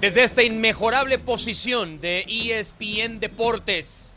Desde esta inmejorable posición de ESPN Deportes,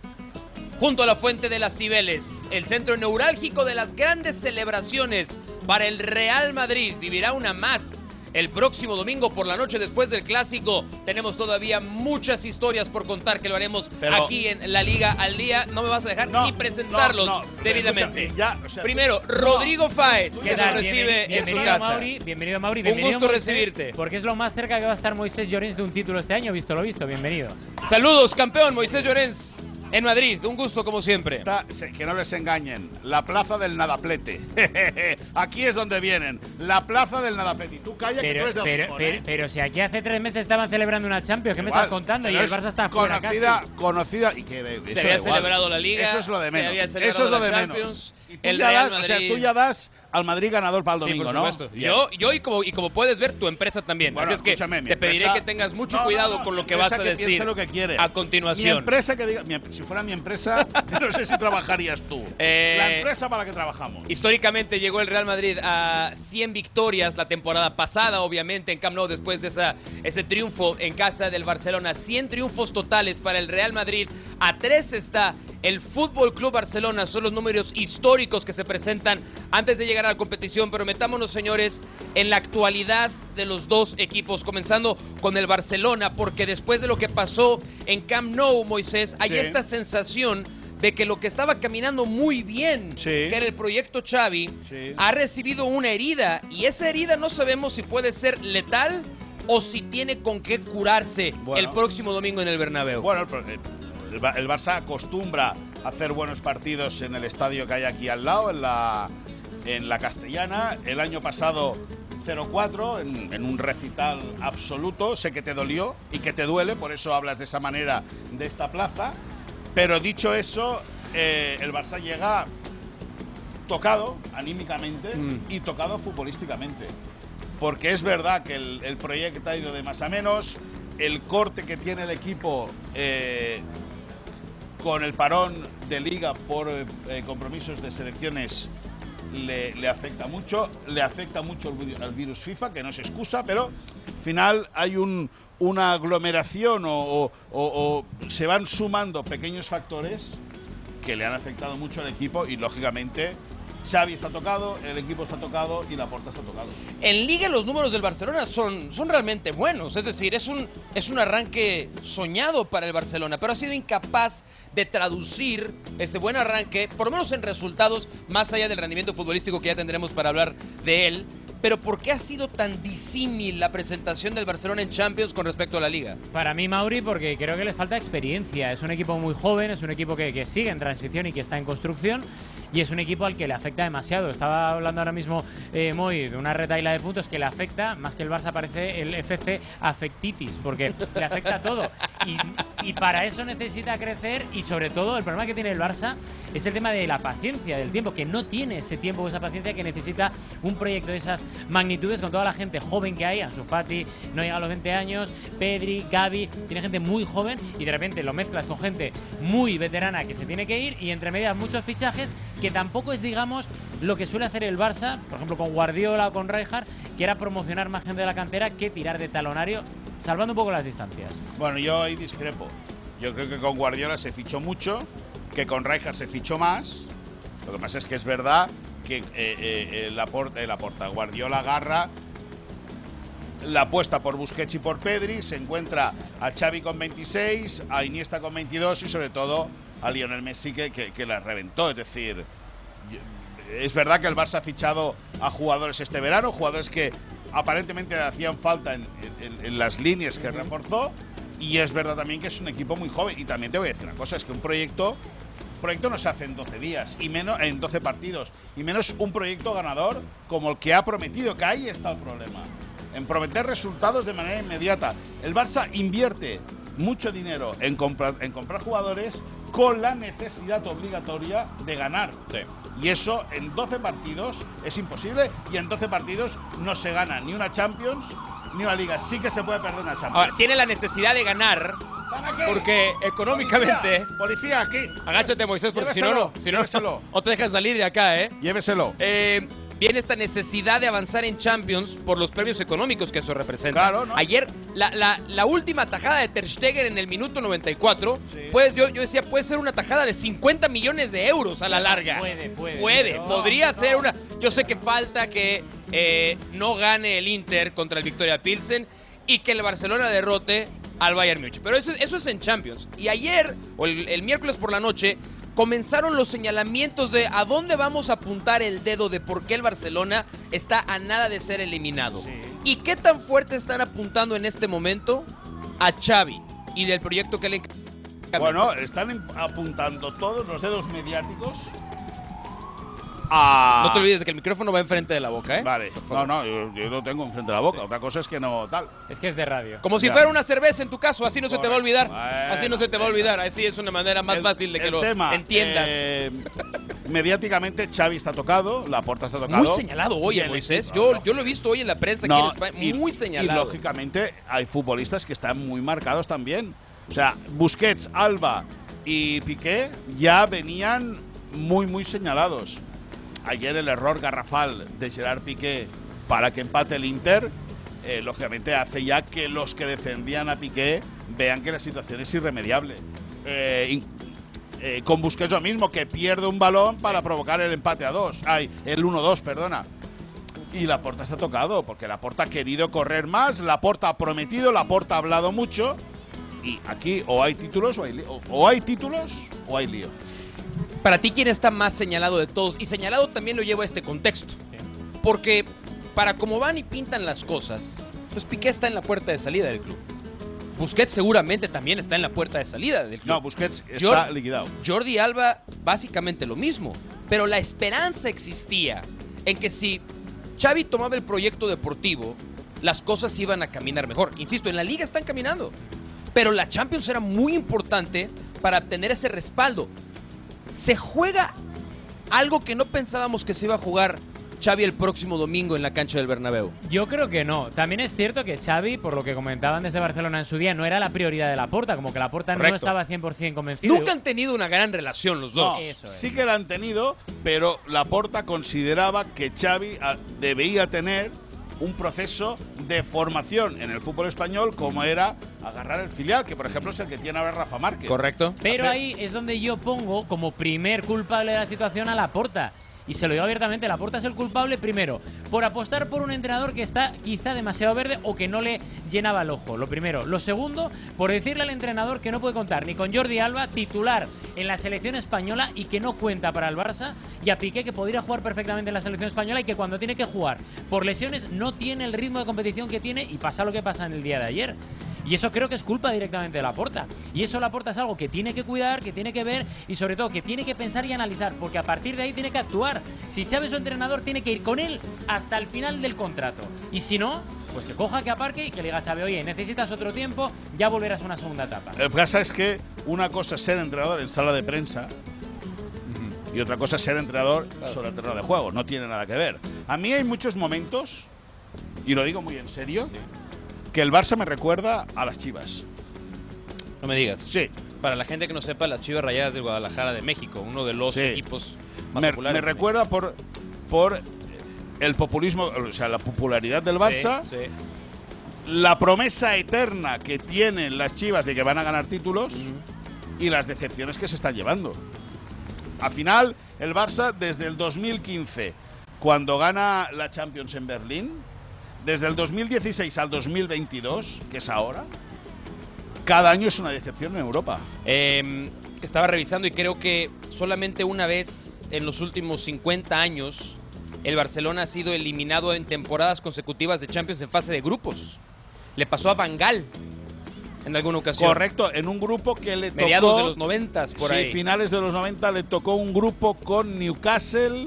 junto a la Fuente de las Cibeles, el centro neurálgico de las grandes celebraciones para el Real Madrid, vivirá una más el próximo domingo por la noche después del clásico. Tenemos todavía muchas historias por contar que lo haremos Pero- aquí en la Liga al Día. No me vas a dejar No, ni presentarlos no, no, debidamente. escúchame, ya, o sea, Primero. Rodrigo Fáez, ¿Qué que ¿Qué nos recibe Bienvenido, en su casa. Mauri, bienvenido, Mauri. Un bienvenido, gusto Moisés, recibirte. Porque es lo más cerca que va a estar Moisés Llorens de un título este año, visto lo visto. Bienvenido. Saludos, campeón Moisés Llorens en Madrid. Un gusto como siempre. Está- se- que no les engañen. La plaza del nadaplete. Aquí es donde vienen. La plaza del nadaplete. Y tú calla que tú Pero, eres de pero, pero, ¿eh? pero si aquí hace tres meses estaban celebrando una Champions, ¿qué me Igual, estás contando? Y pero el Barça está fuera conocida, casi. conocida y que eso Se había igual. celebrado la Liga, Eso es lo de se menos. había celebrado Eso es lo de Champions, menos. Y tú el ya Real das, o sea, tú ya das al Madrid ganador para el Sí, domingo, por ¿no? supuesto. Yo, yo y, como, y como puedes ver, tu empresa también. Bueno, Así es que mi te pediré que tengas mucho No, cuidado no, con lo mi que vas a que decir piense lo que quiere. a Mi continuación. empresa que diga, mi em- si fuera mi empresa, no sé si trabajarías tú. Eh, la empresa para la que trabajamos. Históricamente llegó el Real Madrid a 100 victorias la temporada pasada, obviamente en Camp Nou después de esa, ese triunfo en casa del Barcelona. 100 triunfos totales para el Real Madrid. A 3 está el Fútbol Club Barcelona. Son los números históricos que se presentan antes de llegar a la competición. Pero metámonos, señores, en la actualidad de los dos equipos, comenzando con el Barcelona, porque después de lo que pasó en Camp Nou, Moisés, hay Sí. esta sensación de que lo que estaba caminando muy bien, Sí. que era el proyecto Xavi, Sí. ha recibido una herida y esa herida no sabemos si puede ser letal o si tiene con qué curarse Bueno. el próximo domingo en el Bernabéu. Bueno, el, el- el Ba- el Barça acostumbra a hacer buenos partidos en el estadio que hay aquí al lado, en la, en la Castellana. El año pasado 0-4 en, en un recital absoluto. Sé que te dolió y que te duele, por eso hablas de esa manera de esta plaza. Pero dicho eso, eh, el Barça llega tocado anímicamente Mm. y tocado futbolísticamente. Porque es verdad que el, el proyecto ha ido de más a menos, el corte que tiene el equipo eh, con el parón de liga por eh, eh, compromisos de selecciones le, le afecta mucho, le afecta mucho el, el virus FIFA, que no es excusa, pero al final hay un- una aglomeración o, o- o- o se van sumando pequeños factores que le han afectado mucho al equipo y lógicamente Xavi está tocado, el equipo está tocado y la porta está tocado. En liga los números del Barcelona son, son realmente buenos, es decir, es un, es un arranque soñado para el Barcelona, pero ha sido incapaz de traducir ese buen arranque, por lo menos en resultados, más allá del rendimiento futbolístico que ya tendremos para hablar de él. Pero ¿por qué ha sido tan disímil la presentación del Barcelona en Champions con respecto a la liga? Para mí, Mauri, porque creo que les falta experiencia. Es un equipo muy joven, es un equipo que, que sigue en transición y que está en construcción. Y es un equipo al que le afecta demasiado. Estaba hablando ahora mismo eh, Moy de una retaila de puntos que le afecta, más que el Barça parece el FC afectitis, porque le afecta todo. Y, para eso necesita crecer y sobre todo el problema que tiene el Barça es el tema de la paciencia, del tiempo, que no tiene ese tiempo o esa paciencia que necesita un proyecto de esas magnitudes con toda la gente joven que hay, Ansu Fati no llega a los 20 años, Pedri, Gavi, tiene gente muy joven y de repente lo mezclas con gente muy veterana que se tiene que ir y entre medias muchos fichajes que tampoco es digamos lo que suele hacer el Barça, por ejemplo con Guardiola o con Rijkaard, que era promocionar más gente de la cantera que tirar de talonario, salvando un poco las distancias. Bueno, yo ahí discrepo. Yo creo que con Guardiola se fichó mucho, que con Rijkaard se fichó más. Lo que pasa es que es verdad que eh, eh, la porta, la porta Guardiola agarra la apuesta por Busquets y por Pedri, se encuentra a Xavi con 26, a Iniesta con 22 y sobre todo a Lionel Messi que, que- que la reventó. Es decir, es verdad que el Barça ha fichado a jugadores este verano, jugadores que aparentemente hacían falta en, en- en las líneas que reforzó. Y es verdad también que es un equipo muy joven. Y también te voy a decir una cosa, es que un proyecto, proyecto no se hace en 12 días, y menos en 12 partidos, y menos un proyecto ganador como el que ha prometido, que ahí está el problema. En prometer resultados de manera inmediata. El Barça invierte mucho dinero en comprar, en comprar jugadores con la necesidad obligatoria de ganar. Y eso en 12 partidos es imposible y en 12 partidos no se gana ni una Champions ni una Liga. Sí que se puede perder una Champions. Ahora, tiene la necesidad de ganar porque económicamente... Policía, policía, aquí. Agáchate, Moisés, porque si no, no, si no, lléveselo. o te dejan salir de acá, ¿eh? Lléveselo. Eh, viene esta necesidad de avanzar en Champions por los premios económicos que eso representa. Claro, ¿no? Ayer, la, la- la última tajada de Ter Stegen en el minuto 94, Sí. pues yo, yo decía, puede ser una tajada de 50 millones de euros a la larga. Puede, puede. Puede, pero- podría no. ser una. Yo sé que falta que eh, no gane el Inter contra el Victoria Pilsen y que el Barcelona derrote al Bayern Múnich. Pero eso, eso es en Champions. Y ayer, o el, el miércoles por la noche, comenzaron los señalamientos de a dónde vamos a apuntar el dedo de por qué el Barcelona está a nada de ser eliminado. Sí. ¿Y qué tan fuerte están apuntando en este momento a Xavi y del proyecto que le? Bueno, están apuntando todos los dedos mediáticos a. No te olvides de que el micrófono va enfrente de la boca, ¿eh? Vale, no, no, yo, yo lo tengo enfrente de la boca. Sí. Otra cosa es que no tal. Es que es de radio. Como si Ya. fuera una cerveza en tu caso, así no se te va a olvidar. Correcto. así no se te va a Bueno, olvidar. Así es una manera más El- fácil de que lo tema, entiendas. eh, mediáticamente, Xavi está tocado, la puerta está tocado. muy señalado hoy, y el Moisés. Yo, yo lo he visto hoy en la prensa No, aquí en España. y- muy Y señalado. lógicamente hay futbolistas que están muy marcados también. O sea, Busquets, Alba y Piqué ya venían muy, muy señalados. Ayer el error garrafal de Gerard Piqué para que empate el Inter, eh, lógicamente hace ya que los que defendían a Piqué vean que la situación es irremediable. Eh, eh, con Busquets lo mismo, que pierde un balón para provocar el empate a dos. Ay, el 1-2, perdona. Y la porta está tocado, porque la porta ha querido correr más, la porta ha prometido, la porta ha hablado mucho. Y aquí o hay títulos o hay, o, o hay títulos o hay lío. Para ti, ¿quién está más señalado de todos? Y señalado también lo llevo a este contexto. Porque para cómo van y pintan las cosas, pues Piqué está en la puerta de salida del club. Busquets seguramente también está en la puerta de salida del club. No, Busquets está Yo- liquidado. Jordi Alba, básicamente lo mismo. Pero la esperanza existía en que si Xavi tomaba el proyecto deportivo, las cosas iban a caminar mejor. Insisto, en la liga están caminando. Pero la Champions era muy importante para obtener ese respaldo. Se juega algo que no pensábamos que se iba a jugar Xavi el próximo domingo en la cancha del Bernabéu. Yo creo que no. También es cierto que Xavi, por lo que comentaban desde Barcelona en su día, no era la prioridad de la porta, como que la porta no estaba 100% convencido. Nunca han tenido una gran relación los dos. Es. sí que la han tenido, pero Laporta consideraba que Xavi ah, debía tener un proceso de formación en el fútbol español como era agarrar el filial, que por ejemplo es el que tiene ahora Rafa Márquez. ¿Correcto? Pero ahí es donde yo pongo como primer culpable de la situación a la porta. Y se lo digo abiertamente, la porta es el culpable primero por apostar por un entrenador que está quizá demasiado verde o que no le llenaba el ojo. Lo primero. Lo segundo, por decirle al entrenador que no puede contar ni con Jordi Alba, titular en la selección española y que no cuenta para el Barça, y a Piqué que podría jugar perfectamente en la selección española y que cuando tiene que jugar por lesiones no tiene el ritmo de competición que tiene y pasa lo que pasa en el día de ayer. Y eso creo que es culpa directamente de la porta. Y eso la porta es algo que tiene que cuidar, que tiene que ver y sobre todo que tiene que pensar y analizar, porque a partir de ahí tiene que actuar. Si Chávez es su entrenador, tiene que ir con él hasta el final del contrato. Y si no, pues que coja, que aparque y que le diga a Chávez, oye, necesitas otro tiempo, ya volverás a una segunda etapa. Lo que pasa es que una cosa es ser entrenador en sala de prensa y otra cosa es ser entrenador sobre el terreno de juego. No tiene nada que ver. A mí hay muchos momentos, y lo digo muy en serio, que el Barça me recuerda a las Chivas. No me digas. Sí, Para la gente que no sepa, las Chivas Rayadas de Guadalajara de México, uno de los Sí. equipos más me, populares. me recuerda por, por el populismo, o sea, la popularidad del. Barça, Sí, sí. la promesa eterna que tienen las Chivas de que van a ganar títulos y las decepciones que se están llevando. Al final, el Barça desde el 2015, cuando gana la Champions en Berlín, desde el 2016 al 2022, que es ahora, cada año es una decepción en Europa. Eh, estaba revisando y creo que solamente una vez en los últimos 50 años el Barcelona ha sido eliminado en temporadas consecutivas de Champions en fase de grupos. Le pasó a Bangal en alguna ocasión. Correcto, en un grupo que le tocó... Mediados de los 90 por sí, ahí. finales de los 90 le tocó un grupo con Newcastle,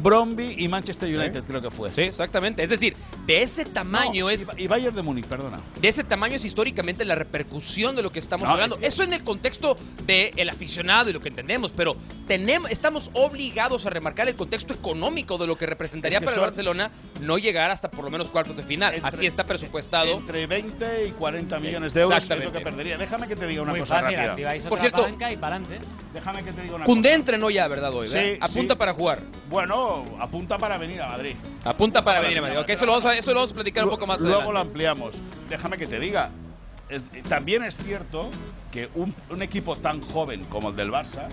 Bromby y Manchester United, creo que fue. Sí, exactamente. Es decir, de ese tamaño No, es Y, y Bayern de Múnich, perdona. de ese tamaño es históricamente la repercusión de lo que estamos No, hablando. es que- Eso en el contexto del aficionado y lo que entendemos, pero tenemos, estamos obligados a remarcar el contexto económico de lo que representaría Es que para el son- Barcelona no llegar hasta por lo menos cuartos de final. Entre- Así está presupuestado. Entre 20 y 40 millones de euros es lo que perdería. Déjame que te diga una Muy cosa fácil, rápida. Por cierto- y para. Déjame que te diga una Cundé cosa. entrenó ya, ¿verdad? Hoy, ¿verdad? Sí, Apunta sí. para jugar. Bueno, apunta para venir a Madrid. Apunta para venir a Madrid. Ok, eso lo vamos a, eso lo vamos a platicar un poco más Luego adelante. lo ampliamos. Déjame que te diga. es- también es cierto que un, un equipo tan joven como el del Barça,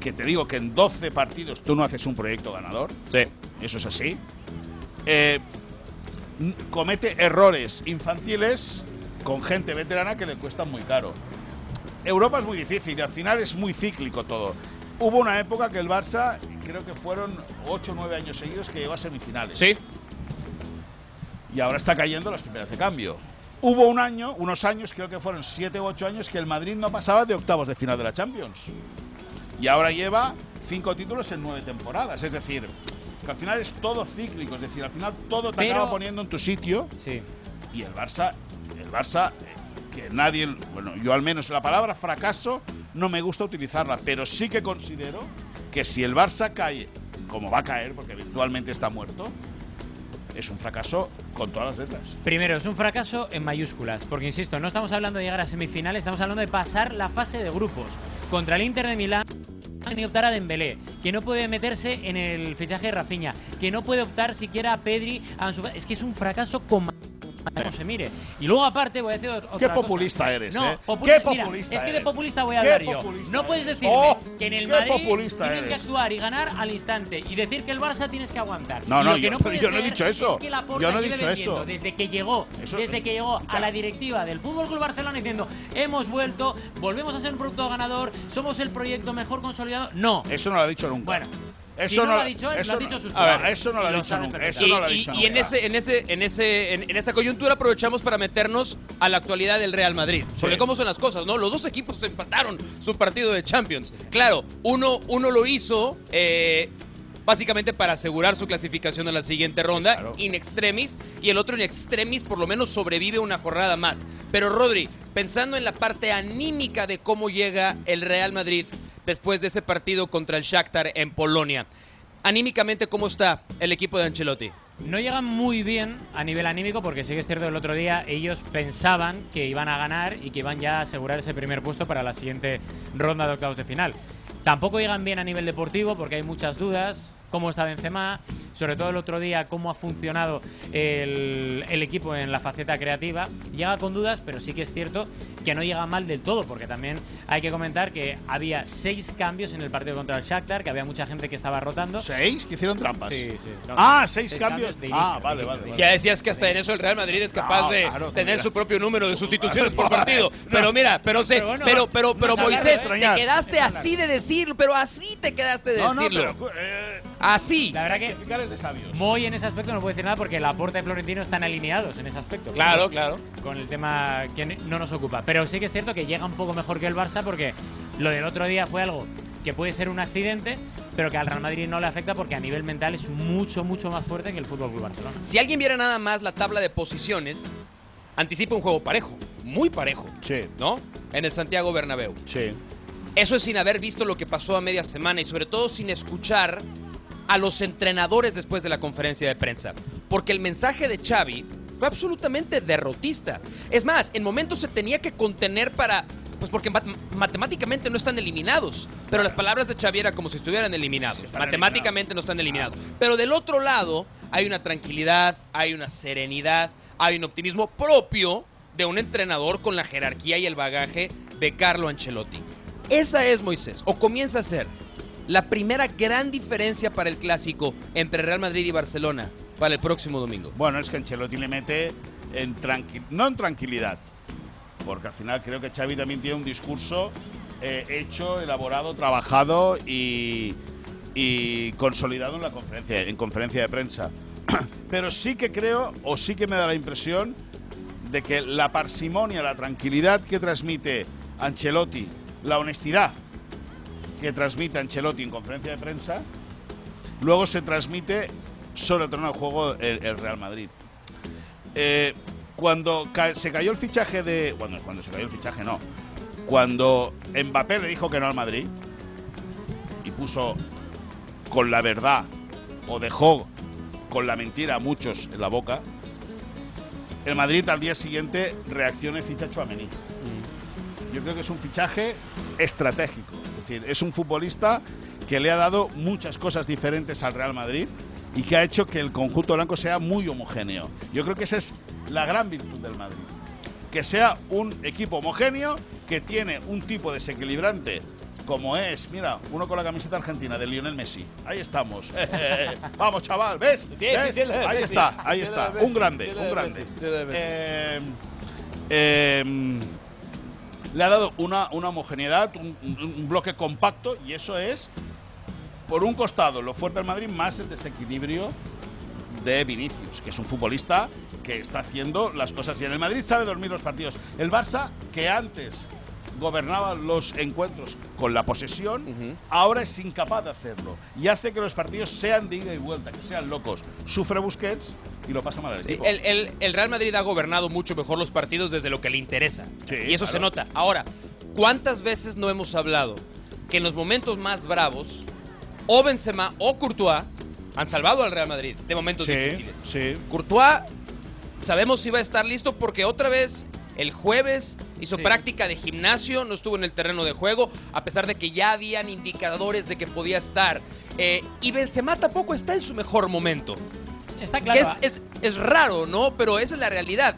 que te digo que en 12 partidos tú no haces un proyecto ganador, Sí. eso es así, eh, comete errores infantiles con gente veterana que le cuestan muy caro. Europa es muy difícil y al final es muy cíclico todo. Hubo una época que el Barça, creo que fueron 8 o 9 años seguidos que llegó a semifinales Sí. y ahora está cayendo las primeras de cambio. Hubo un año, unos años, creo que fueron siete u ocho años, que el Madrid no pasaba de octavos de final de la Champions. Y ahora lleva cinco títulos en nueve temporadas. Es decir, que al final es todo cíclico. Es decir, al final todo te Pero- acaba poniendo en tu sitio. Sí. Y el Barça, el Barça, que nadie, bueno, yo al menos la palabra fracaso no me gusta utilizarla, pero sí que considero que si el Barça cae, como va a caer, porque virtualmente está muerto, es un fracaso con todas las letras. Primero, es un fracaso en mayúsculas, porque insisto, no estamos hablando de llegar a semifinales, estamos hablando de pasar la fase de grupos contra el Inter de Milán ni optar a Dembélé, que no puede meterse en el fichaje de Rafinha, que no puede optar siquiera a Pedri, a es que es un fracaso con como se mire. Y luego aparte voy a decir otra Qué cosa. populista eres, no, ¿eh? populi- Qué mira, populista es que de eres. populista voy a hablar yo. No puedes eres. decirme Oh, que en el Madrid tienes que eres. actuar y ganar al instante y decir que el Barça tienes que aguantar. No, no, yo- no yo no he dicho eso. Es que Laporta Yo no he dicho eso. Desde que llegó, Eso- desde que llegó a la directiva del Fútbol Club Barcelona diciendo hemos vuelto, volvemos a ser un producto ganador, somos el proyecto mejor consolidado. No. Eso no lo ha dicho nunca. Bueno, Eso no, lo ha dicho eso no- dicho lo ha dicho nunca, eso no lo ha y, dicho y en nunca. ese, en ese, en ese, en, en esa coyuntura aprovechamos para meternos a la actualidad del Real Madrid. Sí. Porque cómo son las cosas, ¿no? Los dos equipos empataron su partido de Champions. Claro, uno, uno lo hizo eh, básicamente para asegurar su clasificación a la siguiente ronda, Claro. in extremis, y el otro in extremis por lo menos sobrevive una jornada más. Pero Rodri, pensando en la parte anímica de cómo llega el Real Madrid después de ese partido contra el Shakhtar en Polonia. Anímicamente, ¿cómo está el equipo de Ancelotti? No llegan muy bien a nivel anímico porque sí que es cierto el otro día ellos pensaban que iban a ganar y que iban ya a asegurar ese primer puesto para la siguiente ronda de octavos de final. Tampoco llegan bien a nivel deportivo porque hay muchas dudas. Cómo está Benzema, sobre todo el otro día cómo ha funcionado el, el equipo en la faceta creativa. Llega con dudas, pero sí que es cierto que no llega mal del todo porque también hay que comentar que había seis cambios en el partido contra el Shakhtar, que había mucha gente que estaba rotando. ¿Seis? Que hicieron trampas. Sí, sí. No, Ah, seis cambios. de Ah, inicio, vale, de vale, inicio, de vale. Ya decías que hasta en eso el Real Madrid es capaz No, de claro, tener mira. su propio número de sustituciones por partido. no. Pero mira, pero sé, Pero bueno, pero, pero, no pero Moisés, te quedaste así de decirlo, pero así te quedaste de No, no, decirlo. pero, eh, Así. La verdad que rectificar es de sabios. Moy en ese aspecto no puede decir nada porque Laporta y Florentino están alineados en ese aspecto. Claro, claro. Con el tema que no nos ocupa. Pero sí que es cierto que llega un poco mejor que el Barça porque lo del otro día fue algo que puede ser un accidente, pero que al Real Madrid no le afecta porque a nivel mental es mucho, mucho más fuerte que el Fútbol Club Barcelona. Si alguien viera nada más la tabla de posiciones, anticipa un juego parejo, muy parejo, Sí, ¿no? En el Santiago Bernabéu. sí. Eso es sin haber visto lo que pasó a media semana y sobre todo sin escuchar a los entrenadores después de la conferencia de prensa. Porque el mensaje de Xavi fue absolutamente derrotista. Es más, en momentos se tenía que contener para... Pues porque mat- matemáticamente no están eliminados. Pero las palabras de Xavi era como si estuvieran eliminados. Sí, matemáticamente no están eliminados. Pero del otro lado hay una tranquilidad, hay una serenidad, hay un optimismo propio de un entrenador con la jerarquía y el bagaje de Carlo Ancelotti. Esa es, Moisés, o comienza a ser la primera gran diferencia para el clásico entre Real Madrid y Barcelona para el próximo domingo. Bueno, es que Ancelotti le mete en tranqui no en tranquilidad, porque al final creo que Xavi también tiene un discurso eh, hecho, elaborado, trabajado y, y consolidado en la conferencia, en conferencia de prensa. Pero sí que creo, o sí que me da la impresión, de que la parsimonia, la tranquilidad que transmite Ancelotti, la honestidad que transmite Ancelotti en conferencia de prensa, luego se transmite sobre el terreno de juego el, el Real Madrid. Eh, cuando ca- se cayó el fichaje de. Bueno, cuando se cayó el fichaje, no. Cuando Mbappé le dijo que no al Madrid y puso con la verdad o dejó con la mentira a muchos en la boca, el Madrid al día siguiente reacciona y ficha a Tchouaméni. Yo creo que es un fichaje estratégico. Es decir, es un futbolista que le ha dado muchas cosas diferentes al Real Madrid y que ha hecho que el conjunto blanco sea muy homogéneo. Yo creo que esa es la gran virtud del Madrid. Que sea un equipo homogéneo que tiene un tipo desequilibrante como es, mira, uno con la camiseta argentina de Lionel Messi. Ahí estamos. Vamos, chaval, ¿ves? ¿Ves? Ahí está, ahí está. Un grande, un grande. Eh, eh, le ha dado una, una homogeneidad, un, un bloque compacto y eso es, por un costado, lo fuerte del Madrid, más el desequilibrio de Vinicius, que es un futbolista que está haciendo las cosas bien. El Madrid sabe dormir los partidos. El Barça, que antes gobernaba los encuentros con la posesión, ahora es incapaz de hacerlo. Y hace que los partidos sean de ida y vuelta, que sean locos. Sufre Busquets y lo pasa mal al Sí, equipo. el, el- el Real Madrid ha gobernado mucho mejor los partidos desde lo que le interesa. Sí, y eso se nota. Ahora, ¿cuántas veces no hemos hablado que en los momentos más bravos, o Benzema o Courtois han salvado al Real Madrid de momentos sí, difíciles? Courtois, sabemos si va a estar listo porque otra vez el jueves hizo Sí. práctica de gimnasio, no estuvo en el terreno de juego, a pesar de que ya habían indicadores de que podía estar. Eh, y Benzema tampoco está en su mejor momento. Está Que claro. es, es, es raro, ¿no? Pero esa es la realidad.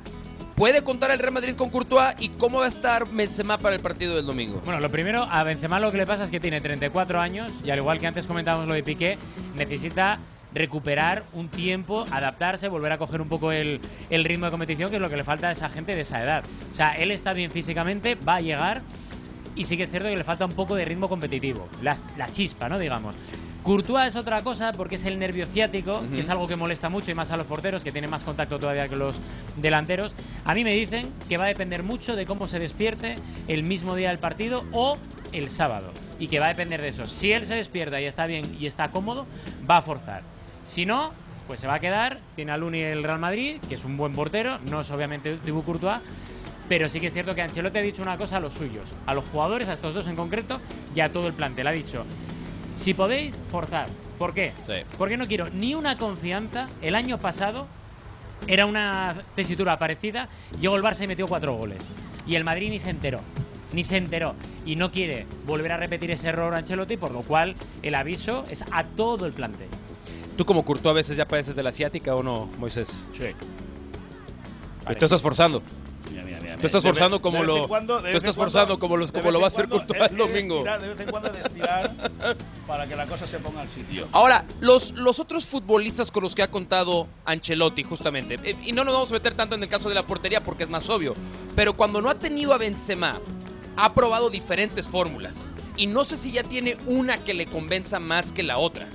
¿Puede contar el Real Madrid con Courtois? ¿Y cómo va a estar Benzema para el partido del domingo? Bueno, lo primero, a Benzema lo que le pasa es que tiene 34 años y al igual que antes comentábamos lo de Piqué, necesita recuperar un tiempo, adaptarse, volver a coger un poco el, el ritmo de competición, que es lo que le falta a esa gente de esa edad. O sea, él está bien físicamente, va a llegar y sí que es cierto que le falta un poco de ritmo competitivo, la, la chispa, ¿no? Digamos. Courtois es otra cosa porque es el nervio ciático, que es algo que molesta mucho y más a los porteros, que tienen más contacto todavía que los delanteros. A mí me dicen que va a depender mucho de cómo se despierte el mismo día del partido o el sábado. Y que va a depender de eso. Si él se despierta y está bien y está cómodo, va a forzar. Si no, pues se va a quedar. Tiene al Uni el Real Madrid, que es un buen portero, no es obviamente Thibaut Courtois. Pero sí que es cierto que Ancelotti ha dicho una cosa a los suyos, a los jugadores, a estos dos en concreto, y a todo el plantel. Ha dicho, si podéis, forzar. ¿Por qué? Sí. Porque no quiero ni una confianza. El año pasado era una tesitura parecida. Llegó el Barça y metió cuatro goles. Y el Madrid ni se enteró. Ni se enteró. Y no quiere volver a repetir ese error Ancelotti, por lo cual el aviso es a todo el plantel. ¿Tú como Courtois a veces ya padeces de la asiática o no, Moisés? Sí. Vale. Tú estás forzando. Mira, mira, mira, Tú estás de vez- forzando como de lo- cuando- tú estás cuando- forzando como los- como lo va a hacer cuando Courtois el de domingo. estirar, De vez en cuando estirar para que la cosa se ponga al sitio. Ahora, los, los otros futbolistas con los que ha contado Ancelotti, justamente, eh, y no nos vamos a meter tanto en el caso de la portería porque es más obvio, pero cuando no ha tenido a Benzema, ha probado diferentes fórmulas. Y no sé si ya tiene una que le convenza más que la otra.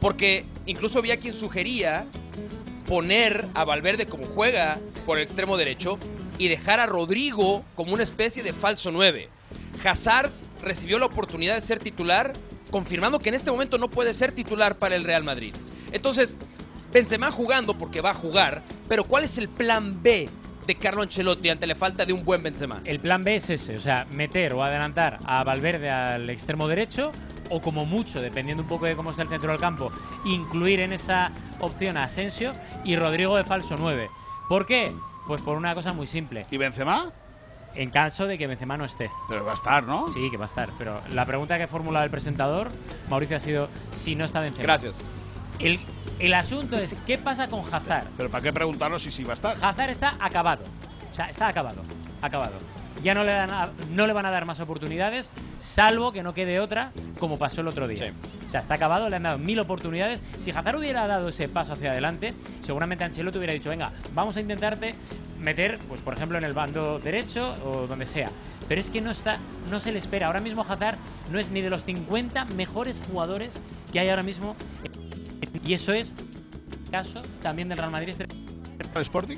Porque incluso había quien sugería poner a Valverde como juega por el extremo derecho y dejar a Rodrigo como una especie de falso 9. Hazard recibió la oportunidad de ser titular, confirmando que en este momento no puede ser titular para el Real Madrid. Entonces, Benzema jugando porque va a jugar, pero ¿cuál es el plan B de Carlo Ancelotti ante la falta de un buen Benzema? El plan B es ese, o sea, meter o adelantar a Valverde al extremo derecho o como mucho, dependiendo un poco de cómo está el centro del campo, incluir en esa opción a Asensio y Rodrigo de falso 9. ¿Por qué? Pues por una cosa muy simple. ¿Y Benzema? En caso de que Benzema no esté. Pero va a estar, ¿no? Sí, que va a estar. Pero la pregunta que ha formulado el presentador, Mauricio, ha sido si no está Benzema. Gracias. El, el asunto es, ¿qué pasa con Hazard? Pero ¿para qué preguntarnos si sí va a estar? Hazard está acabado. O sea, está acabado. Acabado. Ya no le, dan a- no le van a dar más oportunidades, salvo que no quede otra, como pasó el otro día. Sí. O sea, está acabado, le han dado mil oportunidades. Si Hazard hubiera dado ese paso hacia adelante, seguramente Ancelotti hubiera dicho, venga, vamos a intentarte meter, pues por ejemplo, en el bando derecho o donde sea. Pero es que no está, no se le espera. Ahora mismo Hazard no es ni de los 50 mejores jugadores que hay ahora mismo. Y eso es caso también del Real Madrid. ¿Al Sporting?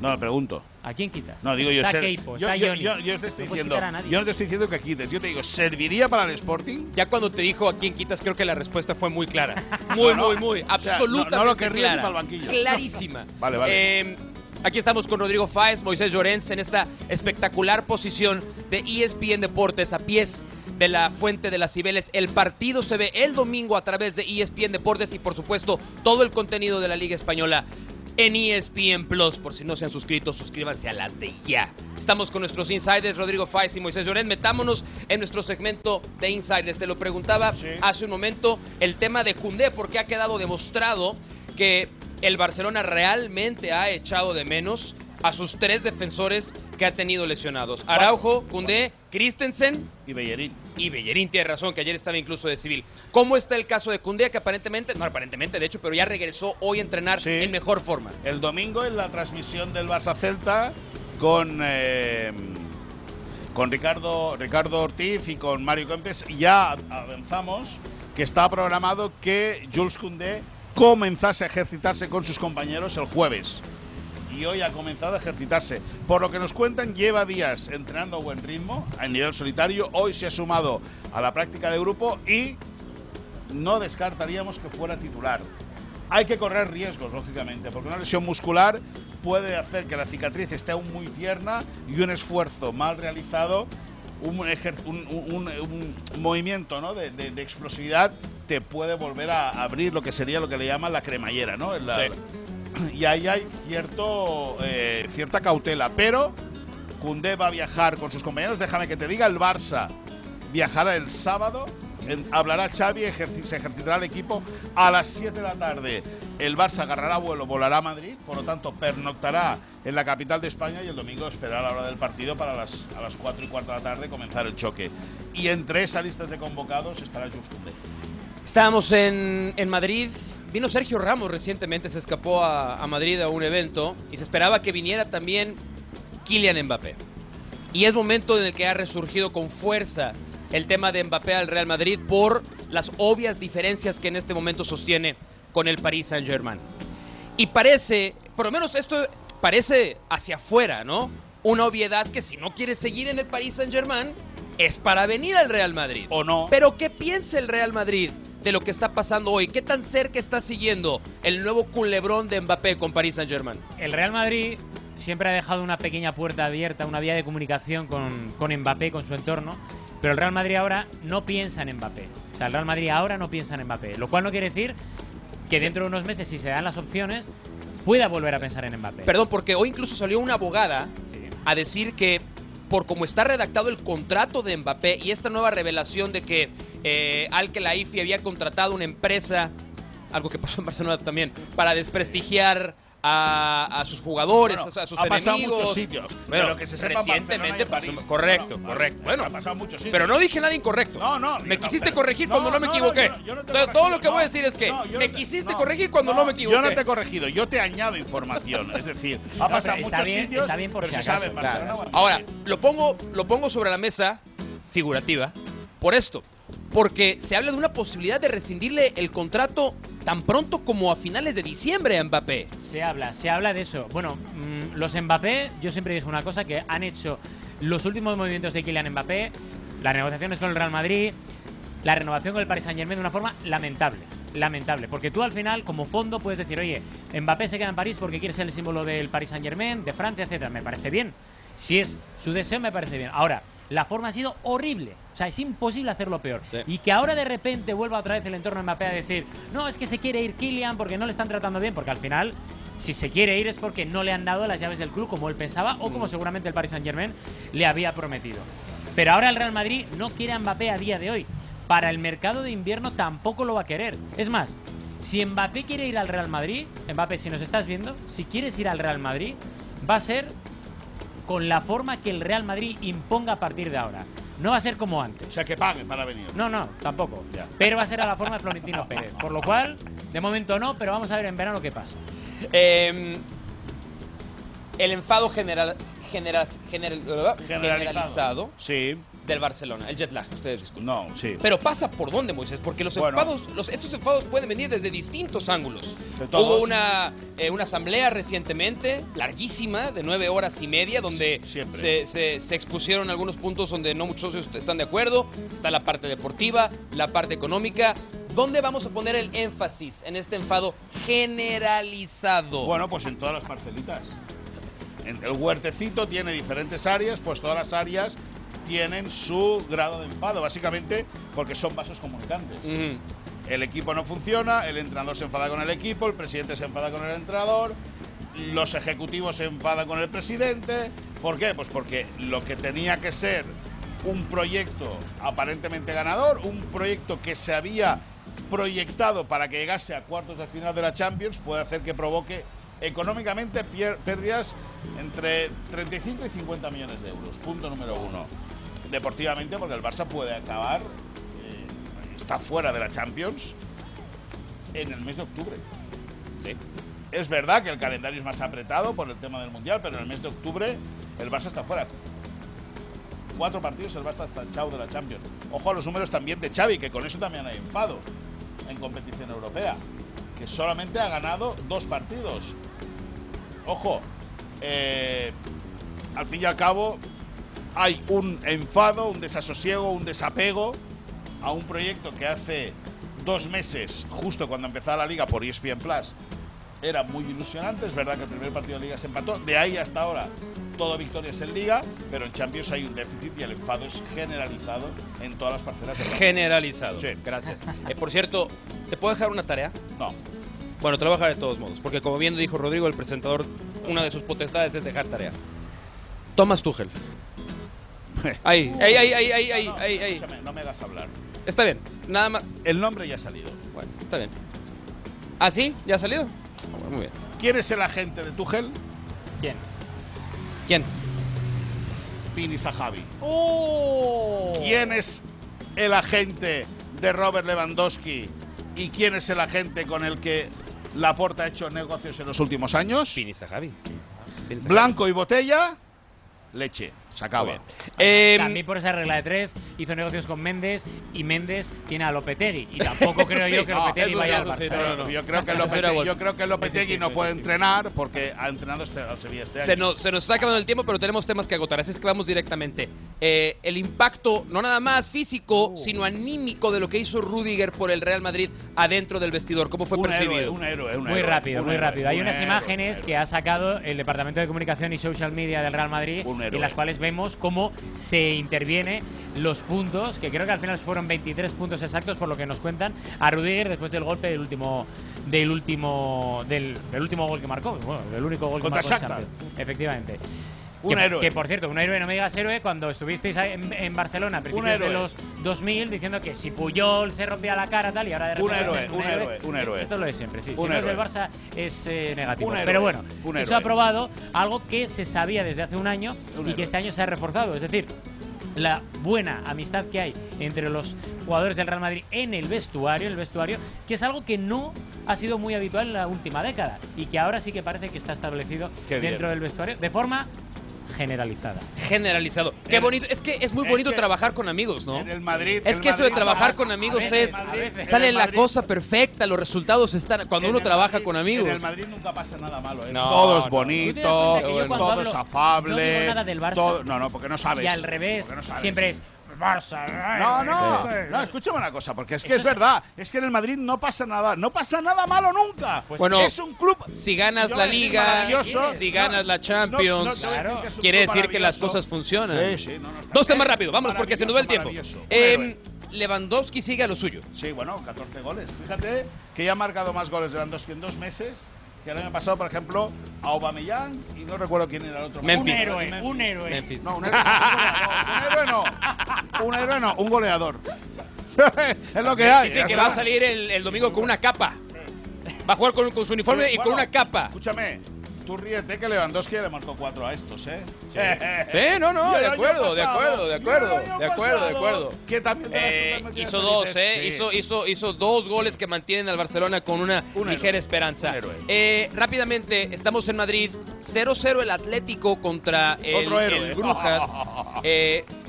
No, pregunto. ¿A quién quitas? No, digo yo, Está ser- Keipo, yo, está yo, Johnny. yo- yo te estoy No diciendo, yo no te estoy diciendo que quites, yo te digo, ¿serviría para el Sporting? Ya cuando te dijo a quién quitas, creo que la respuesta fue muy clara. Muy, No, no. muy, muy. O sea, no- absolutamente no lo querrías clara. ni para el banquillo. Clarísima. Vale, vale. Eh, aquí estamos con Rodrigo Fáez, Moisés Llorens en esta espectacular posición de ESPN Deportes a pies de la Fuente de las Cibeles. El partido se ve el domingo a través de ESPN Deportes y por supuesto todo el contenido de la Liga Española. en ESPN Plus. Por si no se han suscrito, suscríbanse a las de ya. Estamos con nuestros insiders, Rodrigo Faiz y Moisés Lloret. Metámonos en nuestro segmento de insiders. Te lo preguntaba Sí. hace un momento el tema de Cundé, porque ha quedado demostrado que el Barcelona realmente ha echado de menos a sus tres defensores que ha tenido lesionados. Araujo, Cundé, Christensen Y Bellerín. y Bellerín tiene razón, que ayer estaba incluso de civil. ¿Cómo está el caso de Cundé, que aparentemente, no aparentemente, de hecho, pero ya regresó hoy a entrenar Sí. en mejor forma? El domingo en la transmisión del Barça Celta con eh, con Ricardo Ricardo Ortiz y con Mario Kempes ya avanzamos que está programado que Jules Koundé comenzase a ejercitarse con sus compañeros el jueves. Y hoy ha comenzado a ejercitarse. Por lo que nos cuentan, lleva días entrenando a buen ritmo, a nivel solitario. Hoy se ha sumado a la práctica de grupo y no descartaríamos que fuera titular. Hay que correr riesgos, lógicamente, porque una lesión muscular puede hacer que la cicatriz esté aún muy tierna y un esfuerzo mal realizado, un, un- un- un- movimiento ¿no? de- de explosividad, te puede volver a abrir lo que sería lo que le llaman la cremallera. ¿no? La- Y ahí hay cierto, eh, cierta cautela, pero Cundé va a viajar con sus compañeros. Déjame que te diga, el Barça viajará el sábado. en- hablará Xavi, se ejercitará el equipo a las 7 de la tarde. El Barça agarrará vuelo, volará a Madrid, por lo tanto pernoctará en la capital de España y el domingo esperará la hora del partido para las, a las 4 y cuarto de la tarde comenzar el choque. Y entre esa lista de convocados estará Jules Koundé. Estábamos en, en Madrid. Vino Sergio Ramos recientemente, se escapó a, a Madrid a un evento y se esperaba que viniera también Kylian Mbappé. Y es momento en el que ha resurgido con fuerza el tema de Mbappé al Real Madrid por las obvias diferencias que en este momento sostiene con el Paris Saint-Germain. Y parece, por lo menos esto parece hacia afuera, ¿no? Una obviedad que si no quiere seguir en el Paris Saint-Germain es para venir al Real Madrid. ¿O no? Pero ¿qué piensa el Real Madrid de lo que está pasando hoy? ¿Qué tan cerca está siguiendo el nuevo culebrón de Mbappé con Paris Saint-Germain? El Real Madrid siempre ha dejado una pequeña puerta abierta, una vía de comunicación con, con Mbappé, con su entorno, pero el Real Madrid ahora no piensa en Mbappé. O sea, el Real Madrid ahora no piensa en Mbappé, lo cual no quiere decir que dentro de unos meses, si se dan las opciones, pueda volver a pensar en Mbappé. Perdón, porque hoy incluso salió una abogada Sí. a decir que por cómo está redactado el contrato de Mbappé y esta nueva revelación de que eh, Al Khelaifi había contratado una empresa, algo que pasó en Barcelona también, para desprestigiar a, a sus jugadores, Bueno, a, sus ha pasado en enemigos. muchos sitios, Bueno, pero que se sepa en recientemente pasó- correcto, Bueno, correcto. Bueno, ha pasado en muchos sitios. pero no dije nada incorrecto. No, no, Me no, quisiste pero- corregir cuando no me equivoqué. yo no- yo no te he Entonces, todo lo que voy a decir es que no, yo no me te- quisiste no, corregir cuando no, me equivoqué. Yo no te he corregido, yo te añado información. Es decir, ha No, pasado muchos bien- sitios, está bien por pero si se acaso, sabe claro. Ahora, lo pongo, lo pongo sobre la mesa, figurativa, por esto. Porque se habla de una posibilidad de rescindirle el contrato tan pronto como a finales de diciembre a Mbappé. Se habla, se habla de eso. Bueno, mm, los Mbappé, yo siempre dije una cosa, que han hecho los últimos movimientos de Kylian Mbappé, las negociaciones con el Real Madrid, la renovación con el Paris Saint Germain de una forma lamentable. Lamentable, porque tú al final, como fondo, puedes decir, oye, Mbappé se queda en París porque quiere ser el símbolo del Paris Saint Germain, de Francia, etcétera. Me parece bien. Si es su deseo, me parece bien. Ahora, la forma ha sido horrible. O sea, es imposible hacerlo peor. Sí. Y que ahora de repente vuelva otra vez el entorno de Mbappé a decir, no, es que se quiere ir Kylian porque no le están tratando bien, porque al final, si se quiere ir es porque no le han dado las llaves del club como él pensaba o como Mm. seguramente el Paris Saint Germain le había prometido. Pero ahora el Real Madrid no quiere a Mbappé a día de hoy. Para el mercado de invierno tampoco lo va a querer. Es más, si Mbappé quiere ir al Real Madrid, Mbappé, si nos estás viendo, si quieres ir al Real Madrid, va a ser con la forma que el Real Madrid imponga a partir de ahora. No va a ser como antes. O sea, que pague para venir. No, no, tampoco. Ya. Pero va a ser a la forma de Florentino Pérez. Por lo cual, de momento no, pero vamos a ver en verano qué pasa. Eh, el enfado general, general, general- generalizado Sí. Del Barcelona, el jet lag, ustedes disculpen. No, sí. Pero pasa por dónde, Moisés, porque los Bueno. enfados, los, estos enfados pueden venir desde distintos ángulos. De todos. Hubo una, eh, una asamblea recientemente, larguísima, de nueve horas y media, donde se, se- se expusieron algunos puntos donde no muchos socios están de acuerdo. Está la parte deportiva, la parte económica. ¿Dónde vamos a poner el énfasis en este enfado generalizado? Bueno, pues en todas las parcelitas. El huertecito tiene diferentes áreas, pues todas las áreas tienen su grado de enfado, básicamente porque son vasos comunicantes. El equipo no funciona, el entrenador se enfada con el equipo, el presidente se enfada con el entrenador los ejecutivos se enfadan con el presidente. ¿Por qué? Pues porque lo que tenía que ser un proyecto aparentemente ganador, un proyecto que se había proyectado para que llegase a cuartos de final de la Champions, puede hacer que provoque económicamente pérdidas entre 35 y 50 millones de euros. Punto número uno. Deportivamente, porque el Barça puede acabar, eh, está fuera de la Champions en el mes de octubre. Es verdad que el calendario es más apretado por el tema del Mundial, pero en el mes de octubre el Barça está fuera. Cuatro partidos el Barça está tachado de la Champions. Ojo a los números también de Xavi, que con eso también hay enfado en competición europea, que solamente ha ganado dos partidos. Ojo, eh, al fin y al cabo hay un enfado, un desasosiego, un desapego a un proyecto que hace dos meses, justo cuando empezaba la liga por ESPN Plus, era muy ilusionante. Es verdad que el primer partido de liga se empató. De ahí hasta ahora, todo victorias en liga, pero en Champions hay un déficit y el enfado es generalizado en todas las parcelas. Generalizado. Sí. Gracias. Eh, por cierto, ¿te puedo dejar una tarea? No. Bueno, te lo voy a dejar de todos modos, porque como bien dijo Rodrigo, el presentador, una de sus potestades es dejar tarea. Thomas Tuchel. Ahí, ahí, ahí, ahí, ahí, ahí, ahí. No me hagas hablar. Está bien, nada más. El nombre ya ha salido. Bueno, está bien. ¿Ah, sí? ¿Ya ha salido? muy bien. ¿Quién es el agente de Tuchel? ¿Quién? ¿Quién? Pini Sahabi. ¡Oh! ¿Quién es el agente de Robert Lewandowski? ¿Y quién es el agente con el que Laporta ha hecho negocios en los últimos años? Pini Sahabi. Blanco y botella leche. Se acaba. Eh, También por esa regla de tres hizo negocios con Méndez y Méndez tiene a Lopetegui. Y tampoco creo yo que Lopetegui vaya al Barça. yo, creo que Lopetegui, yo creo que Lopetegui no puede entrenar porque ha entrenado este, al Sevilla este se año. Nos, se nos está acabando el tiempo, pero tenemos temas que agotar. Así es que vamos directamente. Eh, el impacto, no nada más físico, uh. sino anímico de lo que hizo Rudiger por el Real Madrid adentro del vestidor. ¿Cómo fue percibido? un héroe, un muy rápido, muy rápido. Hay unas imágenes que ha sacado el Departamento de Comunicación y Social Media del Real Madrid en las cuales vemos cómo se interviene los puntos, que creo que al final fueron 23 puntos exactos por lo que nos cuentan, a Rudiger después del golpe del último del último del, último gol que marcó, bueno, del único gol que marcó efectivamente. Un que, héroe. Que por cierto, un héroe, no me digas héroe, cuando estuvisteis en, Barcelona a principios de los 2000 diciendo que si Puyol se rompía la cara tal y ahora de repente. Un héroe, un, héroe, un héroe. Esto es lo de siempre, sí. si no es del Barça es eh, negativo. Pero bueno, eso ha probado algo que se sabía desde hace un año y que este año se ha reforzado. Es decir, la buena amistad que hay entre los jugadores del Real Madrid en el vestuario, el vestuario, que es algo que no ha sido muy habitual en la última década y que ahora sí que parece que está establecido dentro del vestuario de forma generalizada. Generalizado. Qué bonito. Es que es muy bonito trabajar con amigos, ¿no? En el Madrid. Es que eso de trabajar con amigos es. sale la cosa perfecta, los resultados están. Cuando uno trabaja con amigos. En el Madrid nunca pasa nada malo, ¿eh? todo es bonito, todo es afable. No nada del Barça. no, no, porque no sabes. Y al revés, siempre es Barça. No, no, no, escúchame una cosa, porque es que es verdad, es que en el Madrid no pasa nada, no pasa nada malo nunca. Pues bueno, es un club. Si ganas la Liga, si ganas la Champions, quiere decir que las cosas funcionan. Dos temas rápido, vamos, porque se nos va el tiempo. Eh, Lewandowski sigue a lo suyo. Sí, bueno, 14 goles. Fíjate que ya ha marcado más goles Lewandowski en dos meses que el año pasado, por ejemplo, a Aubameyang y no recuerdo quién era el otro. Memphis. Un héroe, un héroe. Memphis. No, un héroe, un héroe no. Un héroe no, un goleador. es lo que hay. Dice que va a salir el, el domingo con una capa. Va a jugar con, con su uniforme y con una capa. Escúchame, tú ríete que Lewandowski le marcó cuatro a estos, ¿eh? Sí, no, no, de acuerdo, de acuerdo, de acuerdo, de acuerdo, de acuerdo. Que también eh, hizo dos, ¿eh? Hizo, hizo, hizo dos goles que mantienen al Barcelona con una ligera esperanza. Eh, rápidamente, estamos en Madrid, 0-0 el Atlético contra el, el Brujas.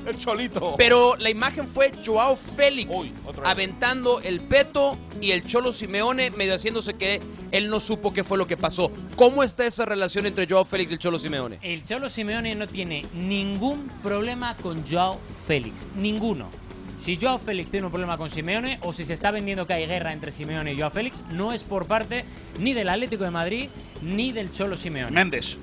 el Cholito. Pero la imagen fue Joao Félix aventando el peto y el Cholo Simeone medio haciéndose que él no supo qué fue lo que pasó. ¿Cómo está esa relación entre Joao Félix y el Cholo Simeone? El Cholo Simeone no tiene ningún problema con Joao Félix. Ninguno. Si Joao Félix tiene un problema con Simeone o si se está vendiendo que hay guerra entre Simeone y Joao Félix, no es por parte ni del Atlético de Madrid ni del Cholo Simeone. Méndez.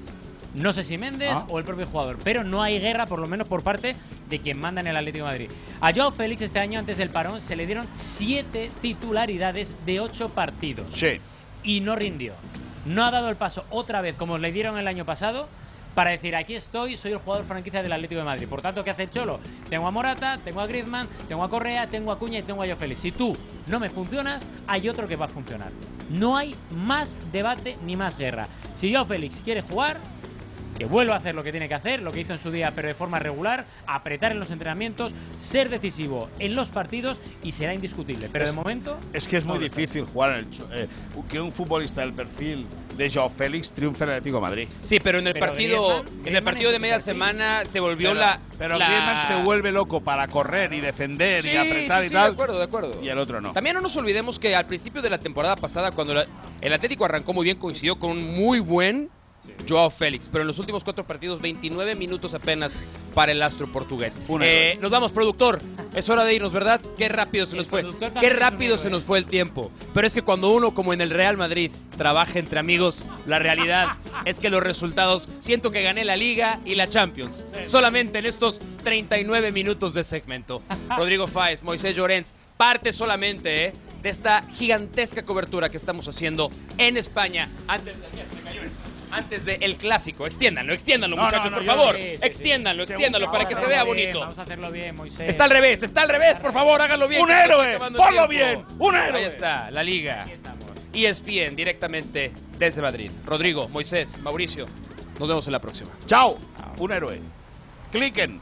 No sé si Méndez ah. o el propio jugador, pero no hay guerra, por lo menos por parte de quien manda en el Atlético de Madrid. A Joao Félix este año, antes del parón, se le dieron siete titularidades de ocho partidos. Sí. Y no rindió. no ha dado el paso otra vez como le dieron el año pasado para decir aquí estoy, soy el jugador franquicia del Atlético de Madrid. Por tanto, ¿qué hace el Cholo? Tengo a Morata, tengo a Griezmann, tengo a Correa, tengo a Cuña y tengo a Joe Félix. Si tú no me funcionas, hay otro que va a funcionar. No hay más debate ni más guerra. Si Joe Félix quiere jugar, que vuelva a hacer lo que tiene que hacer, lo que hizo en su día, pero de forma regular, apretar en los entrenamientos, ser decisivo en los partidos y será indiscutible. Pero Es- de momento. Es que es muy lo está. difícil jugar en el, eh, que un futbolista del perfil de Joao Félix triunfe en el Atlético de Madrid. Sí, pero en el Pero partido, Griezmann- en el partido de media perfil. semana se volvió pero, la. pero la- Griezmann se vuelve loco para correr y defender Sí, y apretar sí, y sí, tal. de acuerdo, de acuerdo. Y el otro no. También no nos olvidemos que al principio de la temporada pasada, cuando la- el Atlético arrancó muy bien, coincidió con un muy buen Joao Félix, pero en los últimos cuatro partidos, 29 minutos apenas para el astro portugués. Eh, nos vamos, productor. Es hora de irnos, ¿verdad? Qué rápido se El nos fue. Qué rápido se nos fue el tiempo. Pero es que cuando uno, como en el Real Madrid, trabaja entre amigos, la realidad es que los resultados, siento que gané la Liga y la Champions. Solamente en estos 39 minutos de segmento. Rodrigo Fáez, Moisés Llorens, parte solamente eh, de esta gigantesca cobertura que estamos haciendo en España antes de... Antes del clásico, extiéndanlo, extiéndanlo No, muchachos, no, no, por favor, Sí, sí, sí. extiéndanlo, Según- extiéndanlo para que se vea bien, bonito. Vamos a hacerlo bien, Moisés. Está al revés, está al revés, por favor, háganlo bien. ¡Un héroe! ¡Ponlo bien! ¡Un héroe! Ahí está, la liga. Aquí estamos. ESPN directamente desde Madrid. Rodrigo, Moisés, Mauricio, nos vemos en la próxima. Chao, un héroe. Cliquen.